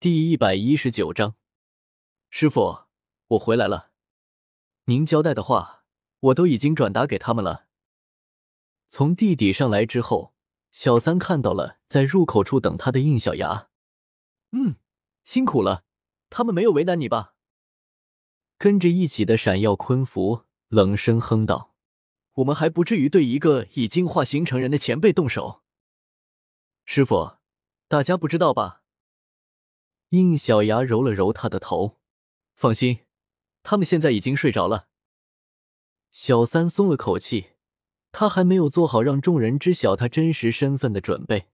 第一百一十九章，师傅，我回来了。您交代的话，我都已经转达给他们了。从地底上来之后，小三看到了在入口处等他的应小牙。嗯，辛苦了，他们没有为难你吧？跟着一起的闪耀昆符冷声哼道：“我们还不至于对一个已经化形成人的前辈动手。”师傅，大家不知道吧？应小牙揉了揉他的头，放心，他们现在已经睡着了。小三松了口气，他还没有做好让众人知晓他真实身份的准备。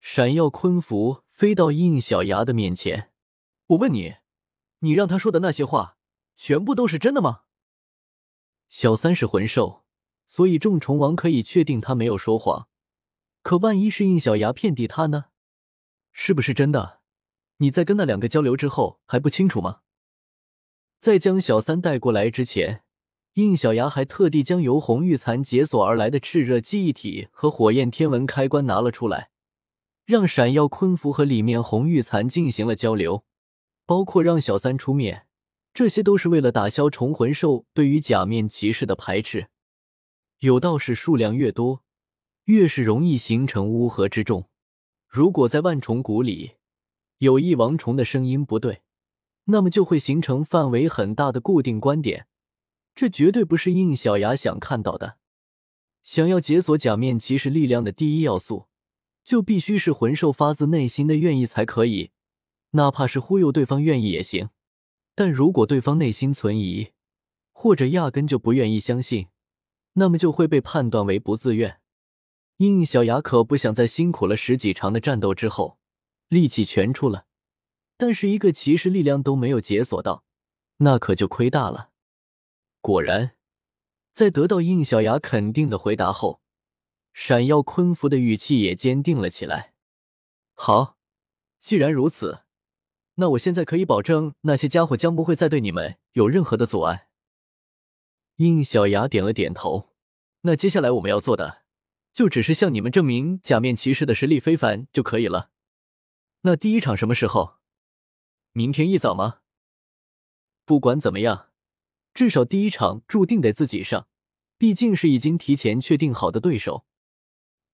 闪耀昆符飞到应小牙的面前，我问你，你让他说的那些话，全部都是真的吗？小三是魂兽，所以众虫王可以确定他没有说谎。可万一是应小牙骗敌他呢？是不是真的？你在跟那两个交流之后还不清楚吗？在将小三带过来之前，应小牙还特地将由红玉蚕解锁而来的炽热记忆体和火焰天文开关拿了出来，让闪耀昆符和里面红玉蚕进行了交流，包括让小三出面，这些都是为了打消重魂兽对于假面骑士的排斥。有道是数量越多，越是容易形成乌合之众。如果在万重谷里，有一王虫的声音不对，那么就会形成范围很大的固定观点，这绝对不是应小牙想看到的。想要解锁假面骑士力量的第一要素，就必须是魂兽发自内心的愿意才可以，哪怕是忽悠对方愿意也行。但如果对方内心存疑，或者压根就不愿意相信，那么就会被判断为不自愿。应小牙可不想在辛苦了十几场的战斗之后。力气全出了，但是一个骑士力量都没有解锁到，那可就亏大了。果然，在得到应小牙肯定的回答后，闪耀昆服的语气也坚定了起来。好，既然如此，那我现在可以保证那些家伙将不会再对你们有任何的阻碍。应小牙点了点头。那接下来我们要做的，就只是向你们证明假面骑士的实力非凡就可以了。那第一场什么时候？明天一早吗？不管怎么样，至少第一场注定得自己上，毕竟是已经提前确定好的对手。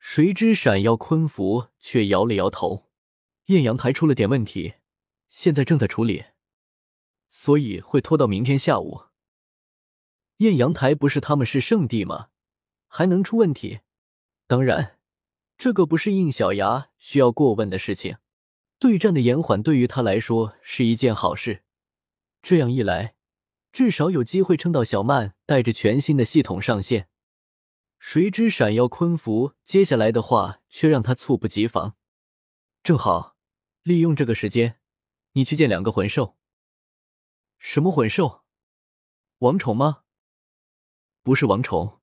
谁知闪耀昆服却摇了摇头：“艳阳台出了点问题，现在正在处理，所以会拖到明天下午。”艳阳台不是他们是圣地吗？还能出问题？当然，这个不是应小牙需要过问的事情。对战的延缓对于他来说是一件好事，这样一来，至少有机会撑到小曼带着全新的系统上线。谁知闪耀昆符接下来的话却让他猝不及防。正好利用这个时间，你去见两个魂兽。什么魂兽？王虫吗？不是王虫。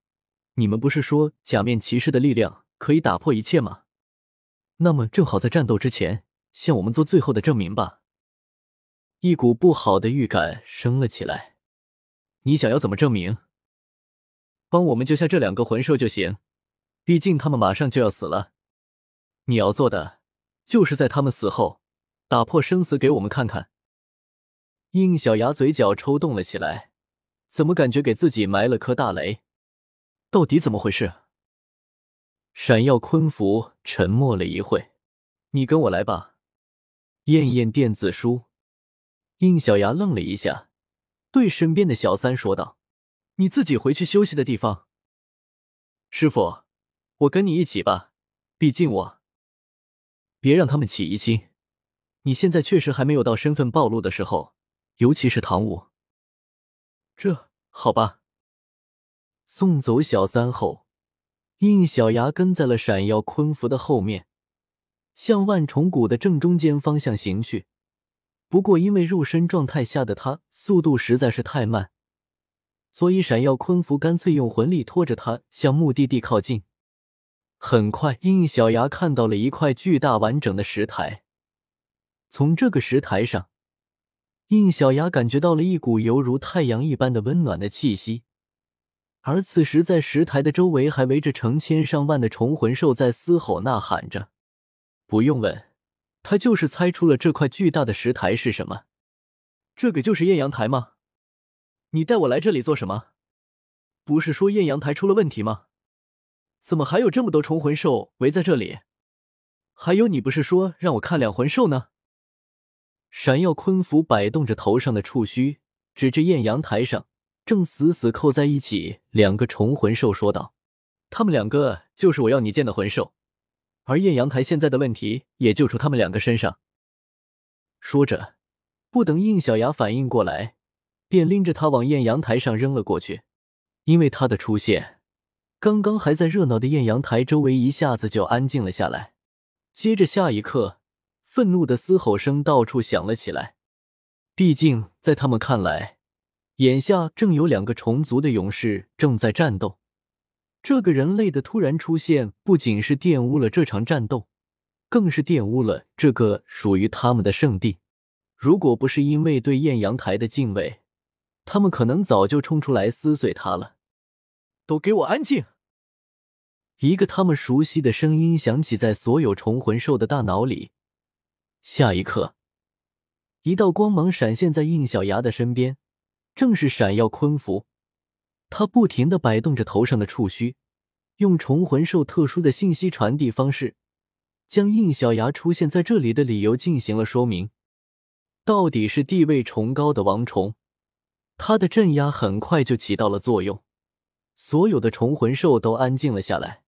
你们不是说假面骑士的力量可以打破一切吗？那么正好在战斗之前。向我们做最后的证明吧。一股不好的预感升了起来。你想要怎么证明？帮我们救下这两个魂兽就行，毕竟他们马上就要死了。你要做的，就是在他们死后打破生死给我们看看。应小牙嘴角抽动了起来，怎么感觉给自己埋了颗大雷？到底怎么回事？闪耀昆服沉默了一会，你跟我来吧。燕燕电子书，应小牙愣了一下，对身边的小三说道：“你自己回去休息的地方。”师傅，我跟你一起吧，毕竟我……别让他们起疑心。你现在确实还没有到身份暴露的时候，尤其是唐舞。这好吧。送走小三后，应小牙跟在了闪耀昆符的后面。向万重谷的正中间方向行去，不过因为肉身状态下的他速度实在是太慢，所以闪耀昆服干脆用魂力拖着他向目的地靠近。很快，应小牙看到了一块巨大完整的石台，从这个石台上，应小牙感觉到了一股犹如太阳一般的温暖的气息，而此时在石台的周围还围着成千上万的虫魂兽在嘶吼呐喊着。不用问，他就是猜出了这块巨大的石台是什么。这个就是艳阳台吗？你带我来这里做什么？不是说艳阳台出了问题吗？怎么还有这么多虫魂兽围在这里？还有，你不是说让我看两魂兽呢？闪耀昆符摆动着头上的触须，指着艳阳台上正死死扣在一起两个虫魂兽说道：“他们两个就是我要你见的魂兽，而艳阳台现在的问题也就出他们两个身上。”说着。不等应小牙反应过来，便拎着他往艳阳台上扔了过去。因为他的出现，刚刚还在热闹的艳阳台周围一下子就安静了下来。接着下一刻，愤怒的嘶吼声到处响了起来。毕竟在他们看来，眼下正有两个虫族的勇士正在战斗。这个人类的突然出现，不仅是玷污了这场战斗，更是玷污了这个属于他们的圣地。如果不是因为对艳阳台的敬畏，他们可能早就冲出来撕碎它了。都给我安静！一个他们熟悉的声音响起在所有虫魂兽的大脑里。下一刻，一道光芒闪现在应小牙的身边，正是闪耀昆符。他不停的摆动着头上的触须，用虫魂兽特殊的信息传递方式，将应小牙出现在这里的理由进行了说明。到底是地位崇高的王虫，他的镇压很快就起到了作用，所有的虫魂兽都安静了下来。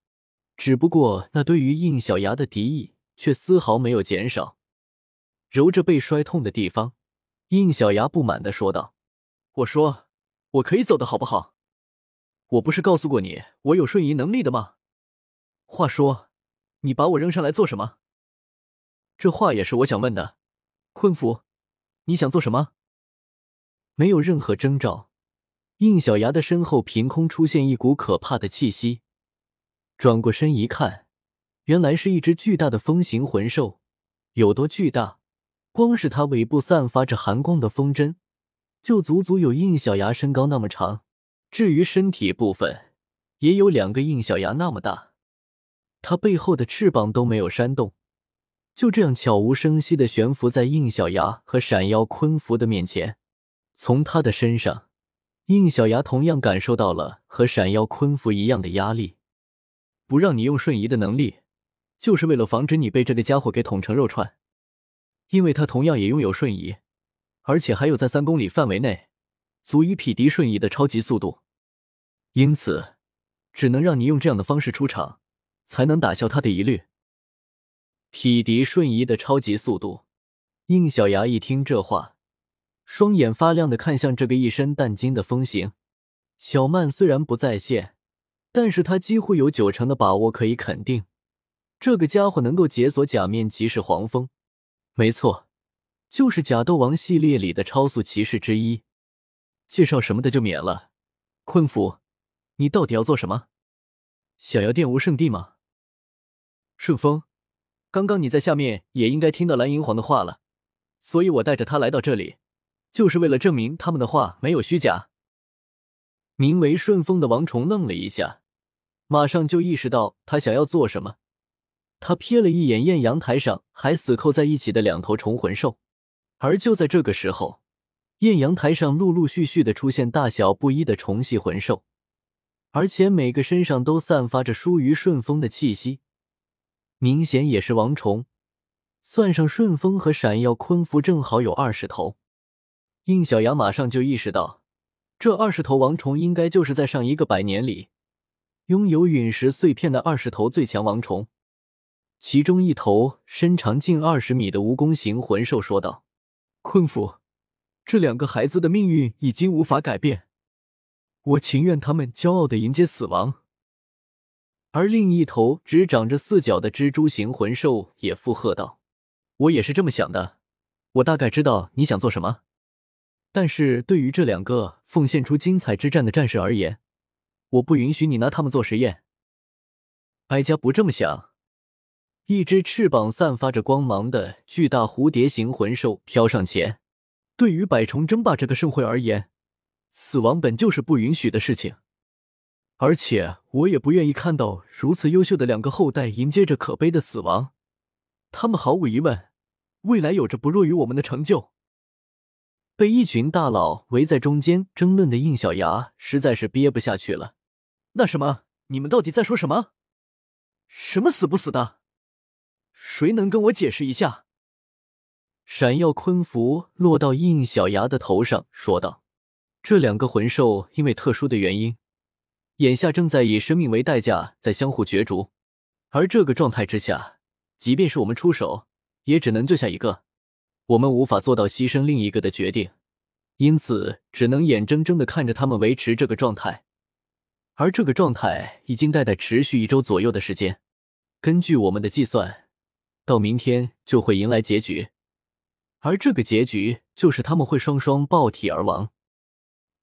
只不过，那对于应小牙的敌意却丝毫没有减少。揉着被摔痛的地方，应小牙不满的说道：“我说，我可以走的好不好？我不是告诉过你我有瞬移能力的吗？话说，你把我扔上来做什么？这话也是我想问的，困服。”你想做什么？没有任何征兆，应小牙的身后凭空出现一股可怕的气息。转过身一看，原来是一只巨大的风形魂兽。有多巨大？光是它尾部散发着寒光的风针，就足足有应小牙身高那么长。至于身体部分，也有两个印小牙那么大。它背后的翅膀都没有扇动。就这样悄无声息的悬浮在印小牙和闪耀昆符的面前，从他的身上，印小牙同样感受到了和闪耀昆符一样的压力。不让你用瞬移的能力，就是为了防止你被这个家伙给捅成肉串，因为他同样也拥有瞬移，而且还有在三公里范围内足以匹敌瞬移的超级速度，因此只能让你用这样的方式出场，才能打消他的疑虑。匹敌瞬移的超级速度，应小牙一听这话，双眼发亮的看向这个一身淡金的风行。小曼虽然不在线，但是他几乎有九成的把握可以肯定，这个家伙能够解锁假面骑士黄蜂。没错，就是假斗王系列里的超速骑士之一。介绍什么的就免了。困府，你到底要做什么？想要玷污圣地吗？顺风。刚刚你在下面也应该听到蓝银皇的话了，所以我带着他来到这里，就是为了证明他们的话没有虚假。名为顺风的王虫愣了一下，马上就意识到他想要做什么。他瞥了一眼艳阳台上还死扣在一起的两头虫魂兽，而就在这个时候，艳阳台上陆陆续续的出现大小不一的虫系魂兽，而且每个身上都散发着疏于顺风的气息。明显也是王虫，算上顺风和闪耀昆符，正好有二十头。应小牙马上就意识到，这二十头王虫应该就是在上一个百年里拥有陨石碎片的二十头最强王虫。其中一头身长近二十米的蜈蚣形魂兽说道：“昆符，这两个孩子的命运已经无法改变，我情愿他们骄傲的迎接死亡。”而另一头只长着四角的蜘蛛形魂兽也附和道：“我也是这么想的。我大概知道你想做什么，但是对于这两个奉献出精彩之战的战士而言，我不允许你拿他们做实验。”哀家不这么想。一只翅膀散发着光芒的巨大蝴蝶形魂兽飘上前。对于百虫争霸这个盛会而言，死亡本就是不允许的事情。而且我也不愿意看到如此优秀的两个后代迎接着可悲的死亡。他们毫无疑问未来有着不弱于我们的成就。被一群大佬围在中间争论的应小牙实在是憋不下去了。那什么？你们到底在说什么？什么死不死的？谁能跟我解释一下？闪耀昆符落到应小牙的头上，说道：“这两个魂兽因为特殊的原因，眼下正在以生命为代价在相互角逐，而这个状态之下，即便是我们出手，也只能救下一个。我们无法做到牺牲另一个的决定，因此只能眼睁睁的看着他们维持这个状态。而这个状态已经代代持续一周左右的时间。根据我们的计算，到明天就会迎来结局。”而这个结局就是他们会双双爆体而亡。